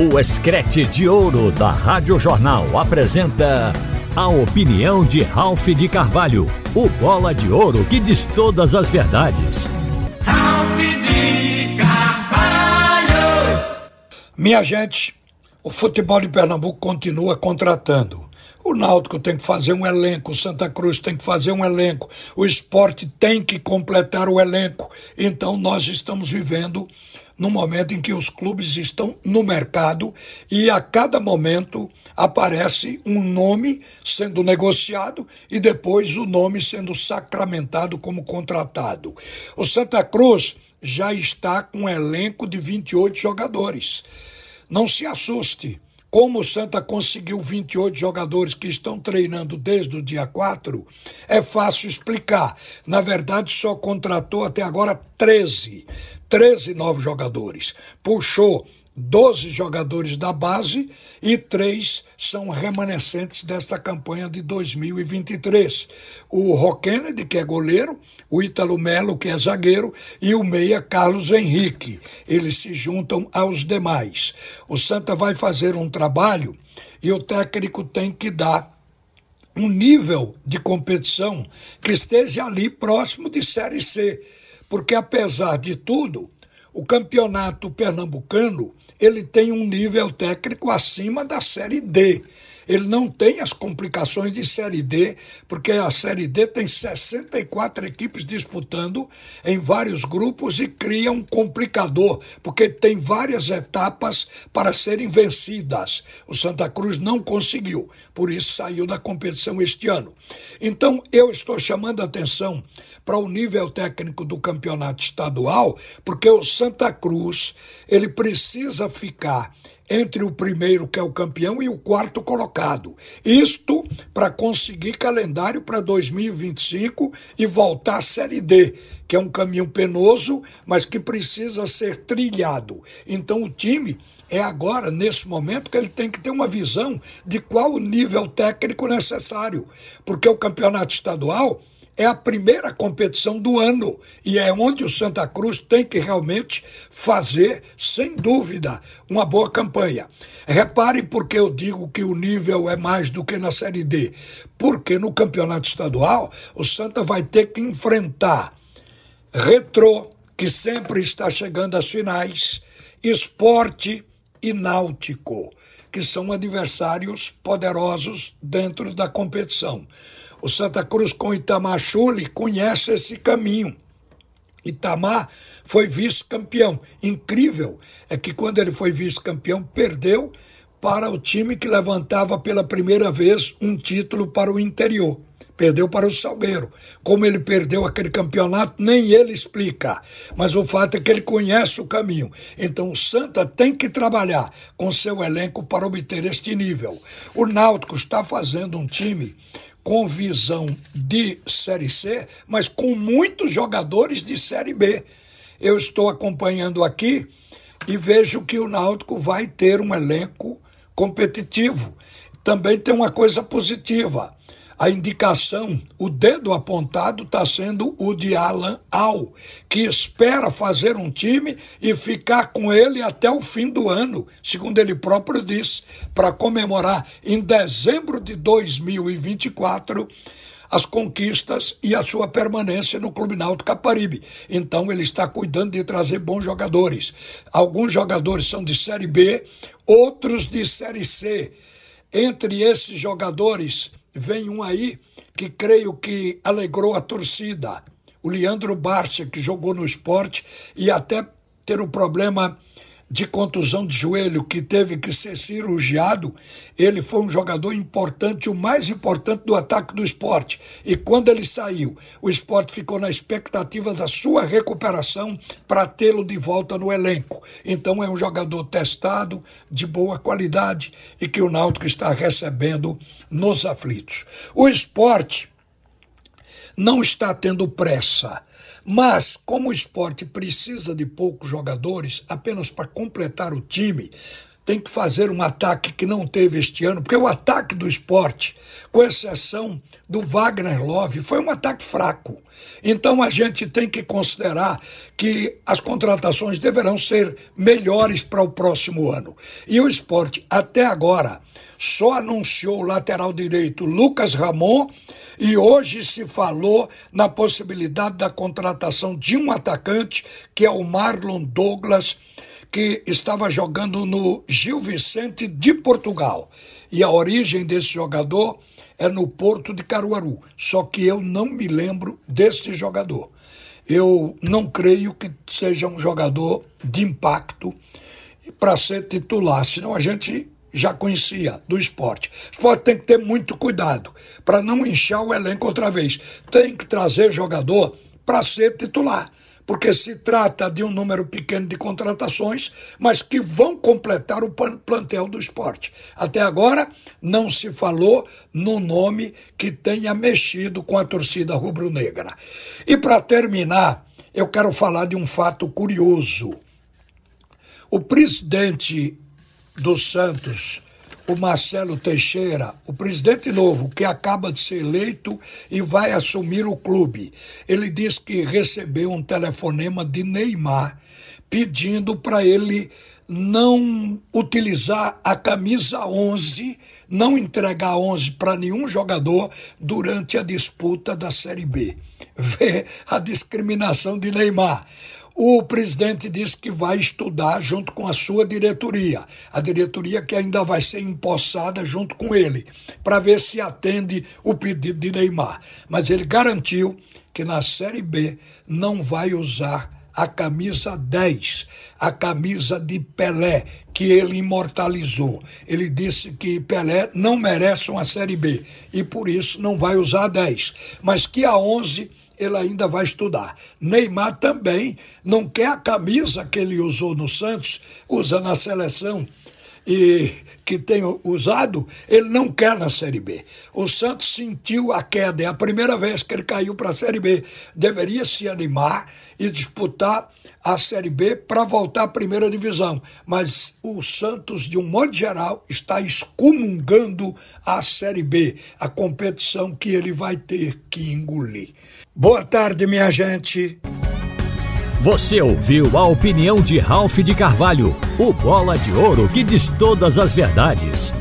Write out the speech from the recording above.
O Escrete de Ouro da Rádio Jornal apresenta a opinião de Ralph de Carvalho, o bola de ouro que diz todas as verdades. Ralph de Carvalho! Minha gente, o futebol de Pernambuco continua contratando. O Náutico tem que fazer um elenco, o Santa Cruz tem que fazer um elenco, o esporte tem que completar o elenco. Então nós estamos vivendo no momento em que os clubes estão no mercado e a cada momento aparece um nome sendo negociado e depois o nome sendo sacramentado como contratado. O Santa Cruz já está com um elenco de 28 jogadores. Não se assuste. Como o Santa conseguiu 28 jogadores que estão treinando desde o dia 4, é fácil explicar. Na verdade, só contratou até agora 13. 13 novos jogadores. Puxou 12 jogadores da base e três são remanescentes desta campanha de 2023. O Roquenedy, que é goleiro, o Ítalo Melo, que é zagueiro, e o meia Carlos Henrique. Eles se juntam aos demais. O Santa vai fazer um trabalho e o técnico tem que dar um nível de competição que esteja ali próximo de Série C. Porque apesar de tudo, o campeonato pernambucano ele tem um nível técnico acima da Série D. Ele não tem as complicações de Série D, porque a Série D tem 64 equipes disputando em vários grupos e cria um complicador, porque tem várias etapas para serem vencidas. O Santa Cruz não conseguiu, por isso saiu da competição este ano. Então, eu estou chamando a atenção para o nível técnico do campeonato estadual, porque o Santa Cruz ele precisa ficar entre o primeiro, que é o campeão, e o quarto colocado. Isto para conseguir calendário para 2025 e voltar à Série D, que é um caminho penoso, mas que precisa ser trilhado. Então o time é agora, nesse momento, que ele tem que ter uma visão de qual o nível técnico necessário, porque o campeonato estadual é a primeira competição do ano e é onde o Santa Cruz tem que realmente fazer, sem dúvida, uma boa campanha. Reparem porque eu digo que o nível é mais do que na Série D. Porque no campeonato estadual, o Santa vai ter que enfrentar Retrô, que sempre está chegando às finais, Esporte e Náutico, que são adversários poderosos dentro da competição. O Santa Cruz com Itamar Chuli conhece esse caminho. Itamar foi vice-campeão. Incrível é que quando ele foi vice-campeão, perdeu para o time que levantava pela primeira vez um título para o interior. Perdeu para o Salgueiro. Como ele perdeu aquele campeonato, nem ele explica. Mas o fato é que ele conhece o caminho. Então o Santa tem que trabalhar com seu elenco para obter este nível. O Náutico está fazendo um time com visão de Série C, mas com muitos jogadores de Série B. Eu estou acompanhando aqui e vejo que o Náutico vai ter um elenco competitivo. Também tem uma coisa positiva a indicação, o dedo apontado está sendo o de Alan Al, que espera fazer um time e ficar com ele até o fim do ano, segundo ele próprio disse, para comemorar em dezembro de 2024 as conquistas e a sua permanência no Clube Náutico Caparibe. Então ele está cuidando de trazer bons jogadores. Alguns jogadores são de Série B, outros de Série C. Entre esses jogadores vem um aí que creio que alegrou a torcida. O Leandro Barcia, que jogou no esporte e até ter um problema de contusão de joelho que teve que ser cirurgiado, ele foi um jogador importante, o mais importante do ataque do esporte. E quando ele saiu, o esporte ficou na expectativa da sua recuperação para tê-lo de volta no elenco. Então é um jogador testado, de boa qualidade e que o Náutico está recebendo nos aflitos. O esporte não está tendo pressa mas, como o esporte precisa de poucos jogadores, apenas para completar o time, tem que fazer um ataque que não teve este ano, porque o ataque do esporte, com exceção do Wagner Love, foi um ataque fraco. Então a gente tem que considerar que as contratações deverão ser melhores para o próximo ano. E o esporte, até agora, só anunciou o lateral direito Lucas Ramon e hoje se falou na possibilidade da contratação de um atacante, que é o Marlon Douglas, que estava jogando no Gil Vicente de Portugal. E a origem desse jogador é no Porto de Caruaru. Só que eu não me lembro desse jogador. Eu não creio que seja um jogador de impacto para ser titular, senão a gente já conhecia do esporte. O esporte tem que ter muito cuidado para não inchar o elenco outra vez. Tem que trazer jogador para ser titular porque se trata de um número pequeno de contratações, mas que vão completar o plantel do esporte. Até agora, não se falou no nome que tenha mexido com a torcida rubro-negra. E para terminar, eu quero falar de um fato curioso. O presidente do Santos, o Marcelo Teixeira, o presidente novo, que acaba de ser eleito e vai assumir o clube. Ele diz que recebeu um telefonema de Neymar pedindo para ele não utilizar a camisa 11, não entregar 11 para nenhum jogador durante a disputa da Série B. Vê a discriminação de Neymar o presidente disse que vai estudar junto com a sua diretoria, a diretoria que ainda vai ser empossada junto com ele, para ver se atende o pedido de Neymar. Mas ele garantiu que na Série B não vai usar a camisa 10, a camisa de Pelé, que ele imortalizou. Ele disse que Pelé não merece uma Série B e por isso não vai usar a 10, mas que a 11 ele ainda vai estudar. Neymar também não quer a camisa que ele usou no Santos, usa na seleção e que tem usado, ele não quer na Série B. O Santos sentiu a queda, é a primeira vez que ele caiu para a Série B. Deveria se animar e disputar a Série B para voltar à primeira divisão. Mas o Santos, de um modo geral, está excomungando a Série B, a competição que ele vai ter que engolir. Boa tarde, minha gente. Você ouviu a opinião de Ralph de Carvalho, o bola de ouro que diz todas as verdades.